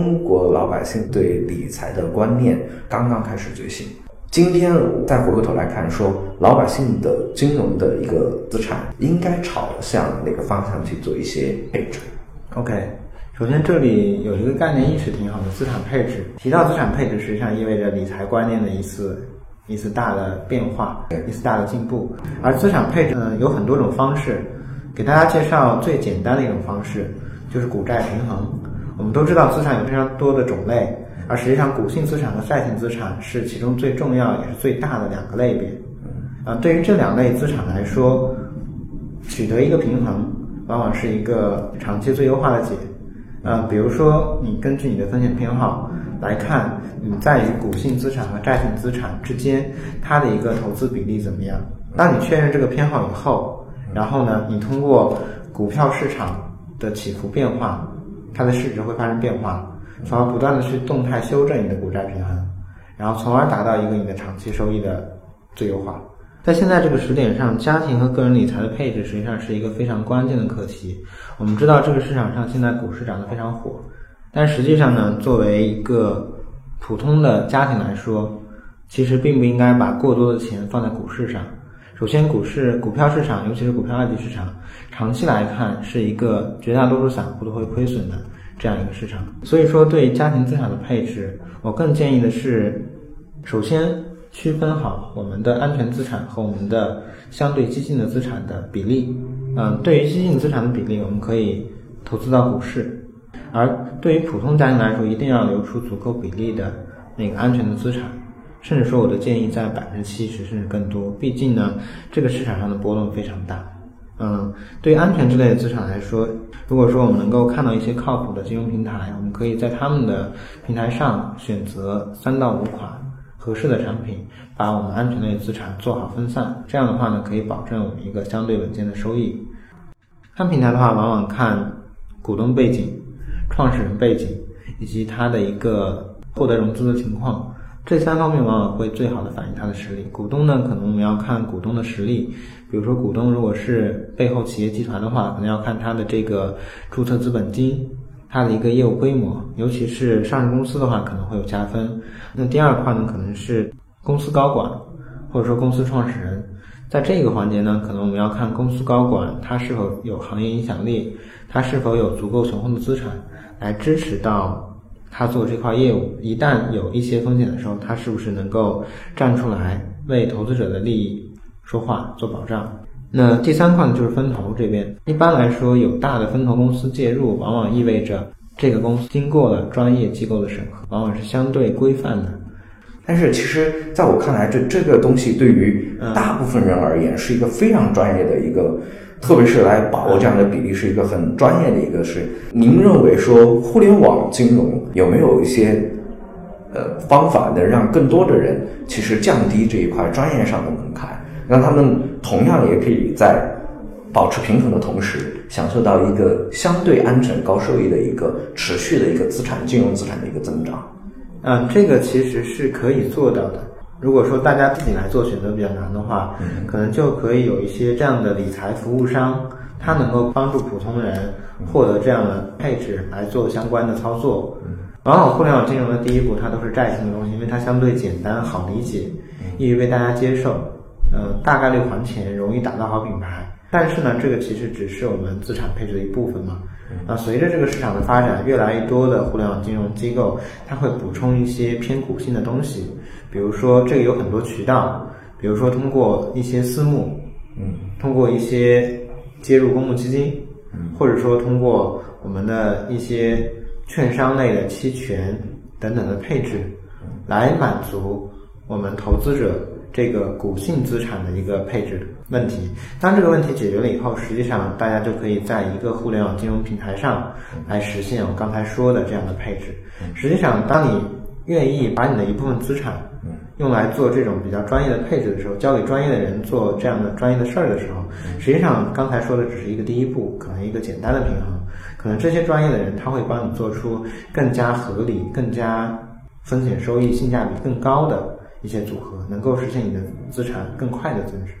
中国老百姓对理财的观念刚刚开始觉醒。今天再回过头来看，说老百姓的金融的一个资产应该朝向哪个方向去做一些配置？OK，首先这里有一个概念意识挺好的，资产配置。提到资产配置，实际上意味着理财观念的一次一次大的变化，一次大的进步。而资产配置呢，有很多种方式，给大家介绍最简单的一种方式，就是股债平衡。我们都知道资产有非常多的种类。而实际上，股性资产和债性资产是其中最重要也是最大的两个类别。啊，对于这两类资产来说，取得一个平衡，往往是一个长期最优化的解。呃，比如说，你根据你的风险偏好来看，你在于股性资产和债性资产之间，它的一个投资比例怎么样？当你确认这个偏好以后，然后呢，你通过股票市场的起伏变化，它的市值会发生变化。从而不断的去动态修正你的股债平衡，然后从而达到一个你的长期收益的最优化。在现在这个时点上，家庭和个人理财的配置实际上是一个非常关键的课题。我们知道这个市场上现在股市涨得非常火，但实际上呢，作为一个普通的家庭来说，其实并不应该把过多的钱放在股市上。首先，股市股票市场，尤其是股票二级市场，长期来看是一个绝大多数散户都会亏损的。这样一个市场，所以说对家庭资产的配置，我更建议的是，首先区分好我们的安全资产和我们的相对激进的资产的比例。嗯，对于激进资产的比例，我们可以投资到股市；而对于普通家庭来说，一定要留出足够比例的那个安全的资产，甚至说我的建议在百分之七十甚至更多。毕竟呢，这个市场上的波动非常大。嗯，对于安全之类的资产来说，如果说我们能够看到一些靠谱的金融平台，我们可以在他们的平台上选择三到五款合适的产品，把我们安全类资产做好分散。这样的话呢，可以保证我们一个相对稳健的收益。看平台的话，往往看股东背景、创始人背景以及他的一个获得融资的情况。这三方面往往会最好的反映它的实力。股东呢，可能我们要看股东的实力，比如说股东如果是背后企业集团的话，可能要看它的这个注册资本金，它的一个业务规模，尤其是上市公司的话，可能会有加分。那第二块呢，可能是公司高管或者说公司创始人，在这个环节呢，可能我们要看公司高管他是否有行业影响力，他是否有足够雄厚的资产来支持到。他做这块业务，一旦有一些风险的时候，他是不是能够站出来为投资者的利益说话、做保障？那第三块呢，就是分投这边。一般来说，有大的分投公司介入，往往意味着这个公司经过了专业机构的审核，往往是相对规范的。但是，其实在我看来，这这个东西对于大部分人而言，是一个非常专业的一个。特别是来把握这样的比例，是一个很专业的一个事。您认为说互联网金融有没有一些呃方法，能让更多的人其实降低这一块专业上的门槛，让他们同样也可以在保持平衡的同时，享受到一个相对安全、高收益的一个持续的一个资产金融资产的一个增长？嗯，这个其实是可以做到的。如果说大家自己来做选择比较难的话，可能就可以有一些这样的理财服务商，他能够帮助普通人获得这样的配置来做相关的操作。往往互联网金融的第一步，它都是债性的东西，因为它相对简单好理解，易于被大家接受。呃，大概率还钱，容易打造好品牌。但是呢，这个其实只是我们资产配置的一部分嘛。啊，随着这个市场的发展，越来越多的互联网金融机构，它会补充一些偏股性的东西。比如说，这个有很多渠道，比如说通过一些私募，嗯，通过一些接入公募基金，嗯，或者说通过我们的一些券商类的期权等等的配置，来满足我们投资者这个股性资产的一个配置问题。当这个问题解决了以后，实际上大家就可以在一个互联网金融平台上来实现我刚才说的这样的配置。实际上，当你愿意把你的一部分资产用来做这种比较专业的配置的时候，交给专业的人做这样的专业的事儿的时候，实际上刚才说的只是一个第一步，可能一个简单的平衡，可能这些专业的人他会帮你做出更加合理、更加风险收益、性价比更高的一些组合，能够实现你的资产更快的增值。